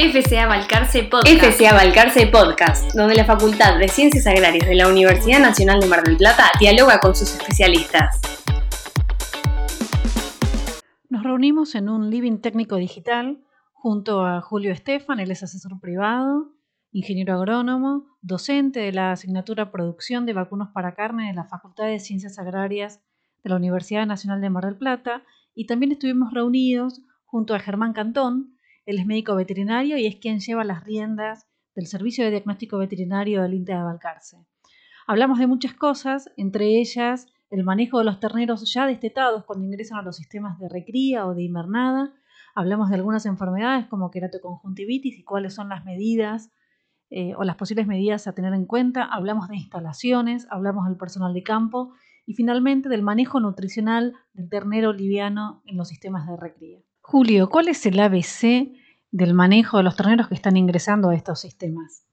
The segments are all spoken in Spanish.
FCA Balcarce Podcast. FCA Balcarce Podcast, donde la Facultad de Ciencias Agrarias de la Universidad Nacional de Mar del Plata dialoga con sus especialistas. Nos reunimos en un living técnico digital junto a Julio Estefan, él es asesor privado, ingeniero agrónomo, docente de la asignatura Producción de Vacunos para Carne de la Facultad de Ciencias Agrarias de la Universidad Nacional de Mar del Plata, y también estuvimos reunidos junto a Germán Cantón, él es médico veterinario y es quien lleva las riendas del Servicio de Diagnóstico Veterinario del INTE de Balcarce. Hablamos de muchas cosas, entre ellas el manejo de los terneros ya destetados cuando ingresan a los sistemas de recría o de invernada. Hablamos de algunas enfermedades como queratoconjuntivitis y cuáles son las medidas eh, o las posibles medidas a tener en cuenta. Hablamos de instalaciones, hablamos del personal de campo y finalmente del manejo nutricional del ternero liviano en los sistemas de recría. Julio, ¿cuál es el ABC del manejo de los terneros que están ingresando a estos sistemas?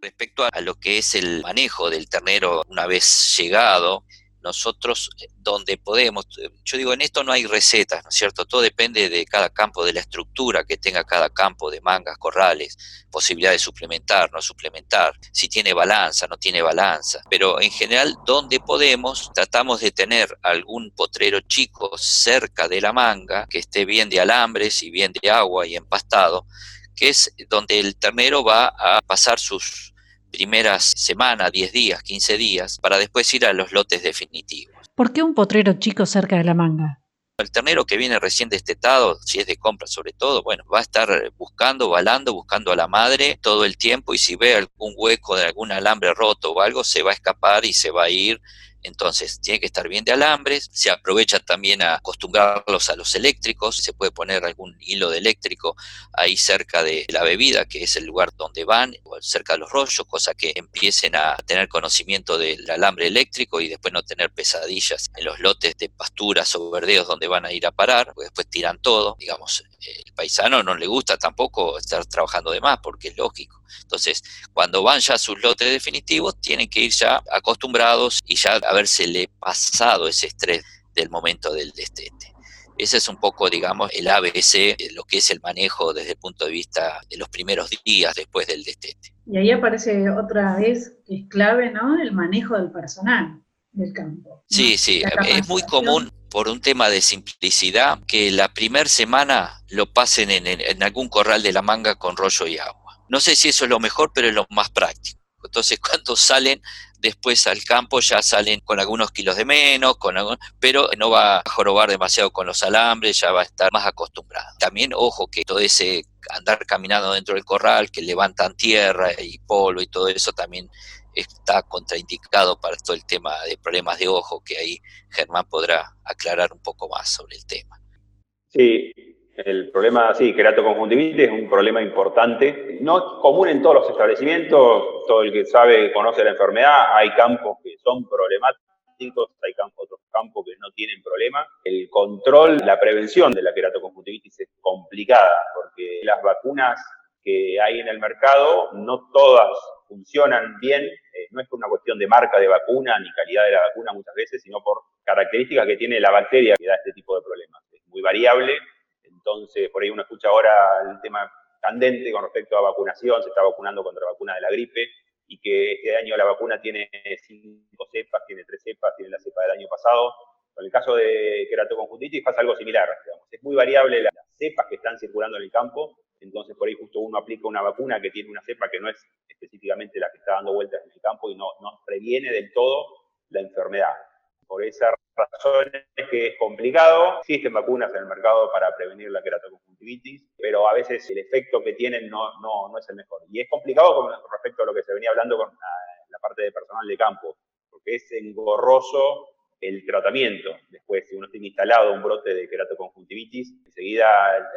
Respecto a lo que es el manejo del ternero una vez llegado, nosotros eh, donde podemos, eh, yo digo, en esto no hay recetas, ¿no es cierto? Todo depende de cada campo, de la estructura que tenga cada campo de mangas, corrales, posibilidad de suplementar, no suplementar, si tiene balanza, no tiene balanza. Pero en general, donde podemos, tratamos de tener algún potrero chico cerca de la manga, que esté bien de alambres y bien de agua y empastado, que es donde el ternero va a pasar sus primeras semanas, 10 días, 15 días, para después ir a los lotes definitivos. ¿Por qué un potrero chico cerca de la manga? El ternero que viene recién destetado, si es de compra sobre todo, bueno, va a estar buscando, balando, buscando a la madre todo el tiempo y si ve algún hueco de algún alambre roto o algo, se va a escapar y se va a ir entonces, tiene que estar bien de alambres, se aprovecha también a acostumbrarlos a los eléctricos, se puede poner algún hilo de eléctrico ahí cerca de la bebida, que es el lugar donde van, o cerca de los rollos, cosa que empiecen a tener conocimiento del alambre eléctrico y después no tener pesadillas en los lotes de pasturas o verdeos donde van a ir a parar, porque después tiran todo, digamos, el paisano no le gusta tampoco estar trabajando de más, porque es lógico. Entonces, cuando van ya a sus lotes definitivos, tienen que ir ya acostumbrados y ya habérsele pasado ese estrés del momento del destete. Ese es un poco, digamos, el ABC, lo que es el manejo desde el punto de vista de los primeros días después del destete. Y ahí aparece otra vez que es clave, ¿no? El manejo del personal del campo. Sí, sí, es muy común por un tema de simplicidad que la primera semana lo pasen en, en algún corral de la manga con rollo y agua. No sé si eso es lo mejor, pero es lo más práctico. Entonces, cuando salen después al campo, ya salen con algunos kilos de menos, con pero no va a jorobar demasiado con los alambres, ya va a estar más acostumbrado. También, ojo, que todo ese andar caminando dentro del corral, que levantan tierra y polvo y todo eso también está contraindicado para todo el tema de problemas de ojo, que ahí Germán podrá aclarar un poco más sobre el tema. Sí, el problema, sí, queratoconjuntivitis es un problema importante, no común en todos los establecimientos, todo el que sabe, conoce la enfermedad, hay campos que son problemáticos, hay otros campos que no tienen problema. El control, la prevención de la queratoconjuntivitis es complicada, porque las vacunas que hay en el mercado, no todas funcionan bien, eh, no es una cuestión de marca de vacuna ni calidad de la vacuna muchas veces, sino por características que tiene la bacteria que da este tipo de problemas. Es muy variable entonces, por ahí uno escucha ahora el tema candente con respecto a vacunación, se está vacunando contra la vacuna de la gripe y que este año la vacuna tiene cinco cepas, tiene tres cepas, tiene la cepa del año pasado. Con el caso de queratoconjuntivitis pasa algo similar, Es muy variable las cepas que están circulando en el campo, entonces por ahí justo uno aplica una vacuna que tiene una cepa que no es específicamente la que está dando vueltas en el campo y no, no previene del todo la enfermedad. Por esa razón es que es complicado. Existen vacunas en el mercado para prevenir la queratoconjuntivitis, pero a veces el efecto que tienen no, no, no es el mejor. Y es complicado con respecto a lo que se venía hablando con la, parte de personal de campo, porque es engorroso el tratamiento. Después, si uno tiene instalado un brote de queratoconjuntivitis, enseguida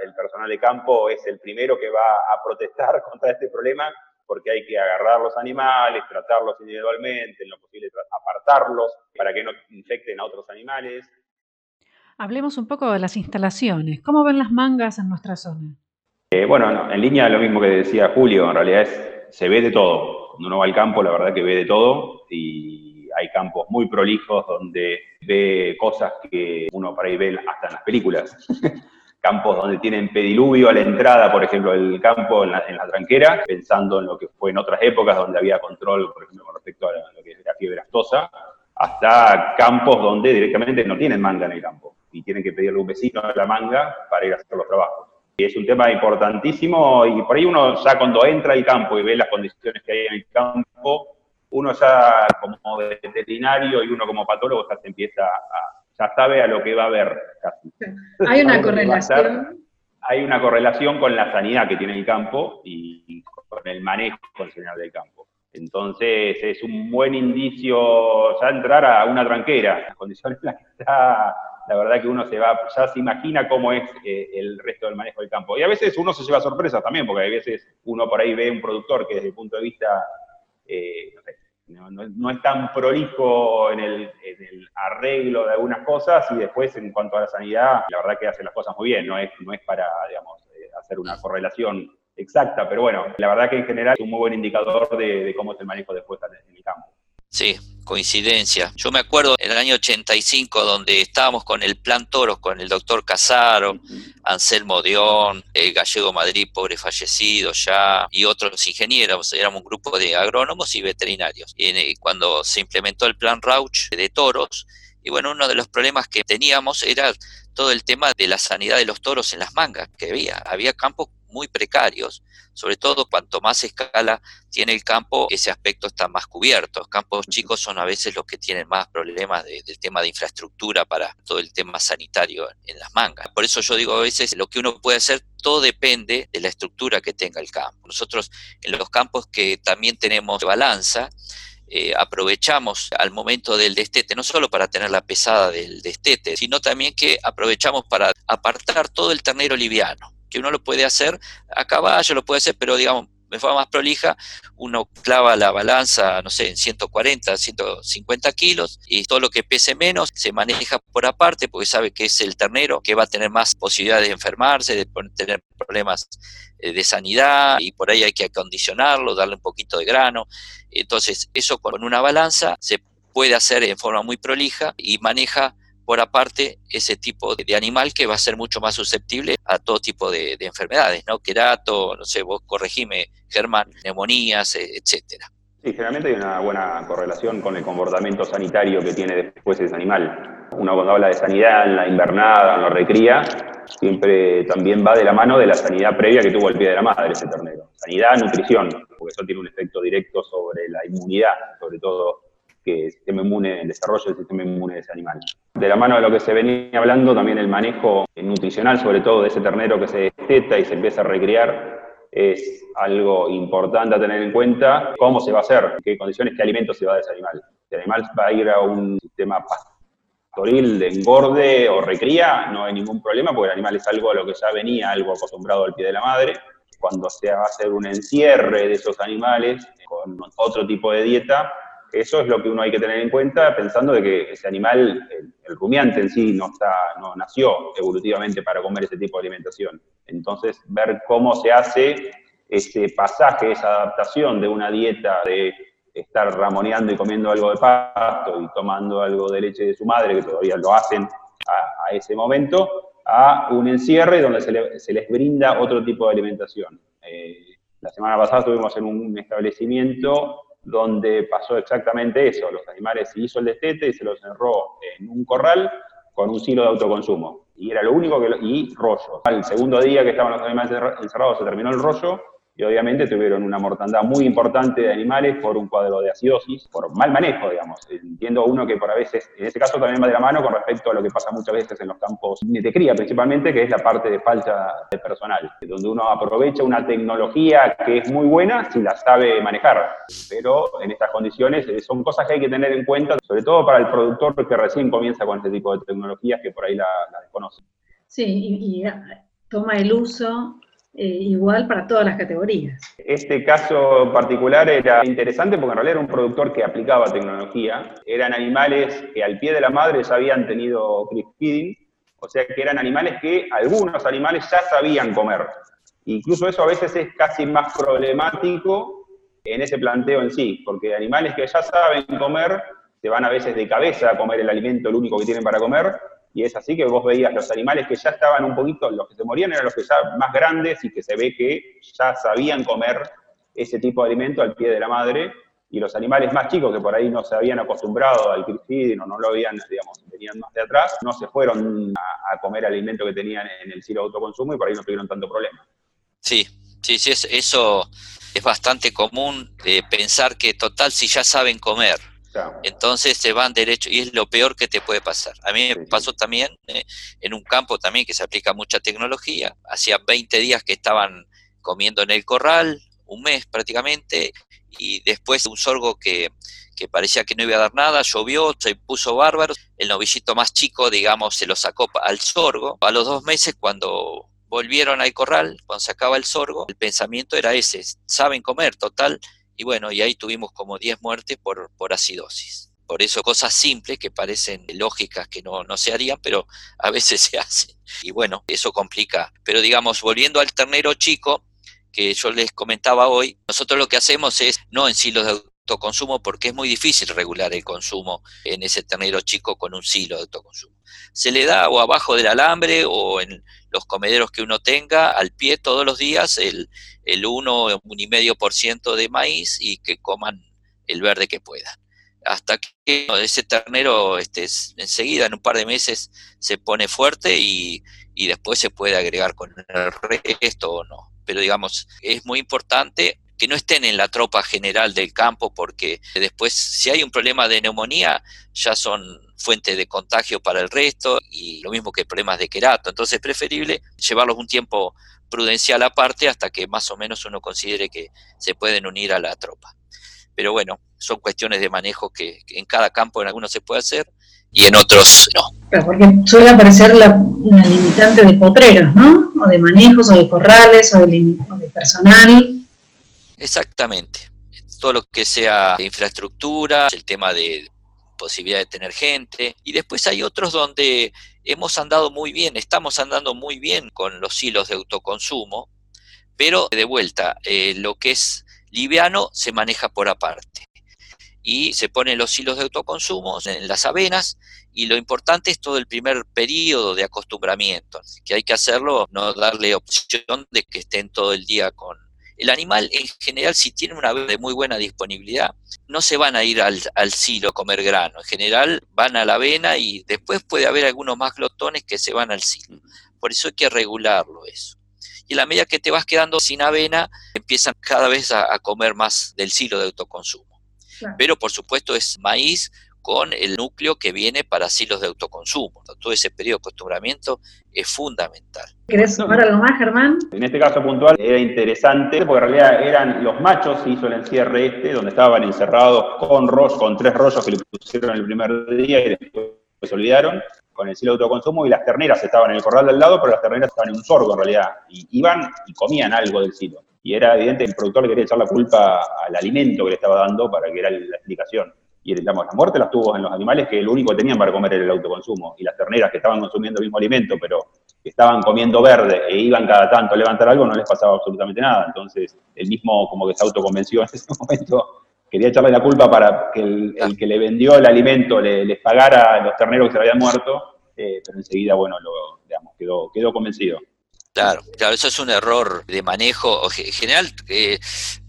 el personal de campo es el primero que va a protestar contra este problema porque hay que agarrar los animales, tratarlos individualmente, en lo posible apartarlos para que no infecten a otros animales. Hablemos un poco de las instalaciones. ¿Cómo ven las mangas en nuestra zona? Eh, bueno, en línea lo mismo que decía Julio, en realidad es, se ve de todo. Cuando uno va al campo, la verdad que ve de todo y hay campos muy prolijos donde ve cosas que uno para ahí ve hasta en las películas. campos donde tienen pediluvio a la entrada, por ejemplo, el campo en la, tranquera, pensando en lo que fue en otras épocas donde había control, por ejemplo, con respecto a lo que es la fiebre astosa, hasta campos donde directamente no tienen manga en el campo y tienen que pedirle un vecino la manga para ir a hacer los trabajos. Y es un tema importantísimo y por ahí uno ya cuando entra al campo y ve las condiciones que hay en el campo, uno ya como veterinario y uno como patólogo ya se empieza a, ya sabe a lo que va a ver casi. Hay una correlación. Hay una correlación con la sanidad que tiene el campo y con el manejo funcional del campo. Entonces es un buen indicio ya entrar a una tranquera, las condiciones en las que está, la verdad que uno se va, ya se imagina cómo es eh, el resto del manejo del campo. Y a veces uno se lleva sorpresas también, porque a veces uno por ahí ve un productor que desde el punto de vista, eh, no sé, no, es tan prolijo en el, arreglo de algunas cosas y después en cuanto a la sanidad, la verdad que hace las cosas muy bien, no es, no es para, digamos, eh, hacer una correlación exacta, pero bueno, la verdad que en general es un muy buen indicador de, de cómo es el manejo después en el campo. Sí, coincidencia. Yo me acuerdo en el año 85 donde estábamos con el Plan Toros, con el doctor Casaro, Anselmo Dion, el Gallego Madrid, pobre fallecido ya, y otros ingenieros. Éramos un grupo de agrónomos y veterinarios. Y eh, cuando se implementó el Plan Rauch de toros, y bueno, uno de los problemas que teníamos era todo el tema de la sanidad de los toros en las mangas que había. Había campos muy precarios, sobre todo cuanto más escala tiene el campo, ese aspecto está más cubierto. Los campos chicos son a veces los que tienen más problemas del tema de infraestructura para todo el tema sanitario en las mangas. Por eso yo digo a veces lo que uno puede hacer, todo depende de la estructura que tenga el campo. Nosotros en los campos que también tenemos balanza, eh, aprovechamos al momento del destete, no solo para tener la pesada del destete, sino también que aprovechamos para apartar todo el ternero liviano que uno lo puede hacer a caballo, lo puede hacer, pero digamos, de forma más prolija, uno clava la balanza, no sé, en 140, 150 kilos, y todo lo que pese menos se maneja por aparte, porque sabe que es el ternero que va a tener más posibilidades de enfermarse, de tener problemas eh, de sanidad, y por ahí hay que acondicionarlo, darle un poquito de grano. Entonces, eso con una balanza se puede hacer en forma muy prolija y maneja por aparte ese tipo de animal que va a ser mucho más susceptible a todo tipo de, enfermedades, ¿no? Querato, no sé, vos corregime, Germán, neumonías, e, etcétera. Sí, generalmente hay una buena correlación con el comportamiento sanitario que tiene después ese animal. Uno cuando habla de sanidad en la invernada, en la recría, siempre también va de la mano de la sanidad previa que tuvo el pie de la madre ese ternero. Sanidad, nutrición, porque eso tiene un efecto directo sobre la inmunidad, sobre todo el desarrollo del sistema inmune de ese animal. De la mano de lo que se venía hablando, también el manejo nutricional, sobre todo de ese ternero que se desteta y se empieza a recriar, es algo importante a tener en cuenta. ¿Cómo se va a hacer? ¿Qué condiciones, qué alimentos se va a dar ese animal? Si el animal va a ir a un sistema pastoril de engorde o recría, no hay ningún problema, porque el animal es algo a lo que ya venía, algo acostumbrado al pie de la madre. Cuando se va a hacer un encierre de esos animales con otro tipo de dieta, eso es lo que uno hay que tener en cuenta pensando de que ese animal, el, rumiante en sí, no, está, no nació evolutivamente para comer ese tipo de alimentación. Entonces, ver cómo se hace ese pasaje, esa adaptación de una dieta de estar ramoneando y comiendo algo de pasto y tomando algo de leche de su madre, que todavía lo hacen a, ese momento, a un encierre donde se, les brinda otro tipo de alimentación. Eh, la semana pasada estuvimos en un establecimiento donde pasó exactamente eso. Los animales se hizo el destete y se los encerró en un corral con un silo de autoconsumo. Y era lo único que... y rollo. Al segundo día que estaban los animales encerrados se terminó el rollo y obviamente tuvieron una mortandad muy importante de animales por un cuadro de acidosis, por mal manejo, digamos. Entiendo uno que por a veces, en este caso también va de la mano con respecto a lo que pasa muchas veces en los campos de cría, principalmente, que es la parte de falta de personal, donde uno aprovecha una tecnología que es muy buena si la sabe manejar, pero en estas condiciones eh, son cosas que hay que tener en cuenta, sobre todo para el productor que recién comienza con este tipo de tecnologías que por ahí la, desconoce. Sí, y toma el uso eh, igual para todas las categorías. Este caso particular era interesante porque en realidad era un productor que aplicaba tecnología. Eran animales que al pie de la madre ya habían tenido feeding, o sea que eran animales que algunos animales ya sabían comer. Incluso eso a veces es casi más problemático en ese planteo en sí, porque animales que ya saben comer se van a veces de cabeza a comer el alimento, el único que tienen para comer, Y es así que vos veías los animales que ya estaban un poquito, los que se morían eran los que ya más grandes y que se ve que ya sabían comer ese tipo de alimento al pie de la madre, y los animales más chicos que por ahí no se habían acostumbrado al crispidino, no lo habían, digamos, venían más de atrás, no se fueron a, comer alimento que tenían en el silo de autoconsumo y por ahí no tuvieron tanto problema. Sí, sí, sí, eso es bastante común de pensar que total si ya saben comer, entonces se van derecho y es lo peor que te puede pasar. A mí me pasó también eh, en un campo también que se aplica mucha tecnología. Hacía 20 días que estaban comiendo en el corral, un mes prácticamente, y después un sorgo que, que parecía que no iba a dar nada, llovió, se puso bárbaro, el novillito más chico, digamos, se lo sacó al sorgo. A los dos meses, cuando volvieron al corral, cuando se acaba el sorgo, el pensamiento era ese, saben comer, total, y bueno, y ahí tuvimos como 10 muertes por, por acidosis. Por eso cosas simples que parecen lógicas que no, no se harían, pero a veces se hacen. Y bueno, eso complica. Pero digamos, volviendo al ternero chico, que yo les comentaba hoy, nosotros lo que hacemos es no en silos autoconsumo porque es muy difícil regular el consumo en ese ternero chico con un silo de autoconsumo. Se le da o abajo del alambre o en los comederos que uno tenga al pie todos los días el, el 1, 1,5% de maíz y que coman el verde que puedan. Hasta que ese ternero este, enseguida, en un par de meses, se pone fuerte y, y después se puede agregar con el resto o no pero digamos, es muy importante que no estén en la tropa general del campo porque después si hay un problema de neumonía ya son fuente de contagio para el resto y lo mismo que problemas de querato. Entonces es preferible llevarlos un tiempo prudencial aparte hasta que más o menos uno considere que se pueden unir a la tropa. Pero bueno, son cuestiones de manejo que, en cada campo en algunos se puede hacer y en otros no. porque suele aparecer la, limitante de potreros, ¿no? O de manejos, o de corrales, o de, personal. Exactamente. Todo lo que sea infraestructura, el tema de posibilidad de tener gente. Y después hay otros donde hemos andado muy bien, estamos andando muy bien con los hilos de autoconsumo, pero de vuelta, eh, lo que es liviano se maneja por aparte y se ponen los hilos de autoconsumo en las avenas y lo importante es todo el primer periodo de acostumbramiento, que hay que hacerlo, no darle opción de que estén todo el día con... El animal en general, si tiene una de muy buena disponibilidad, no se van a ir al, al silo a comer grano, en general van a la avena y después puede haber algunos más glotones que se van al silo. Por eso hay que regularlo eso. Y a la medida que te vas quedando sin avena, empiezan cada vez a comer más del silo de autoconsumo. Pero por supuesto es maíz con el núcleo que viene para silos de autoconsumo. Todo ese periodo de acostumbramiento es fundamental. ¿Querés sumar algo más, Germán? En este caso puntual era interesante porque en realidad eran los machos, hizo el encierre este, donde estaban encerrados con rollos, con tres rollos que le pusieron el primer día y después se olvidaron con el silo de autoconsumo y las terneras estaban en el corral del lado, pero las terneras estaban en un sorgo en realidad. Y iban y comían algo del silo y era evidente que el productor le quería echar la culpa al alimento que le estaba dando para que era la explicación. Y digamos, la muerte las tuvo en los animales que lo único que tenían para comer era el autoconsumo. Y las terneras que estaban consumiendo el mismo alimento, pero estaban comiendo verde e iban cada tanto a levantar algo, no les pasaba absolutamente nada. Entonces, el mismo como que se autoconvenció en ese momento, quería echarle la culpa para que el, que le vendió el alimento le, les pagara a los terneros que se habían muerto, eh, pero enseguida, bueno, lo, digamos, quedó, quedó convencido. Claro, claro, eso es un error de manejo. En general, eh,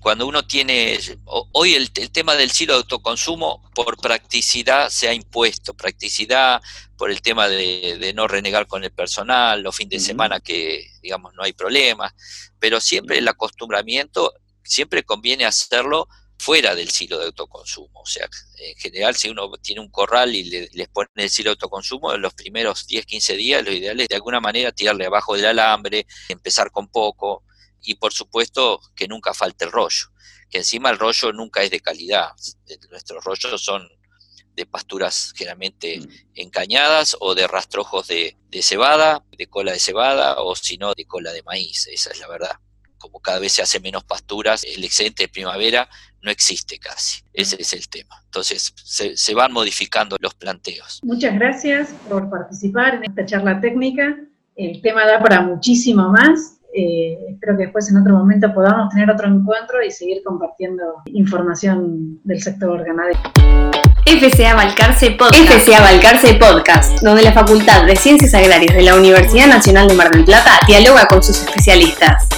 cuando uno tiene, hoy el, tema del silo de autoconsumo por practicidad se ha impuesto, practicidad por el tema de, no renegar con el personal, los fines de semana que, digamos, no hay problema, pero siempre el acostumbramiento, siempre conviene hacerlo fuera del silo de autoconsumo. O sea, en general, si uno tiene un corral y le, les pone el silo de autoconsumo, en los primeros 10, 15 días, lo ideal es de alguna manera tirarle abajo del alambre, empezar con poco y por supuesto que nunca falte el rollo, que encima el rollo nunca es de calidad. Nuestros rollos son de pasturas generalmente mm. encañadas o de rastrojos de, de cebada, de cola de cebada o si no de cola de maíz, esa es la verdad como cada vez se hace menos pasturas, el excedente de primavera no existe casi. Ese es el tema. Entonces, se, van modificando los planteos. Muchas gracias por participar en esta charla técnica. El tema da para muchísimo más. Eh, espero que después en otro momento podamos tener otro encuentro y seguir compartiendo información del sector ganadero. FCA Balcarce Podcast. FCA Balcarce Podcast, donde la Facultad de Ciencias Agrarias de la Universidad Nacional de Mar del Plata dialoga con sus especialistas.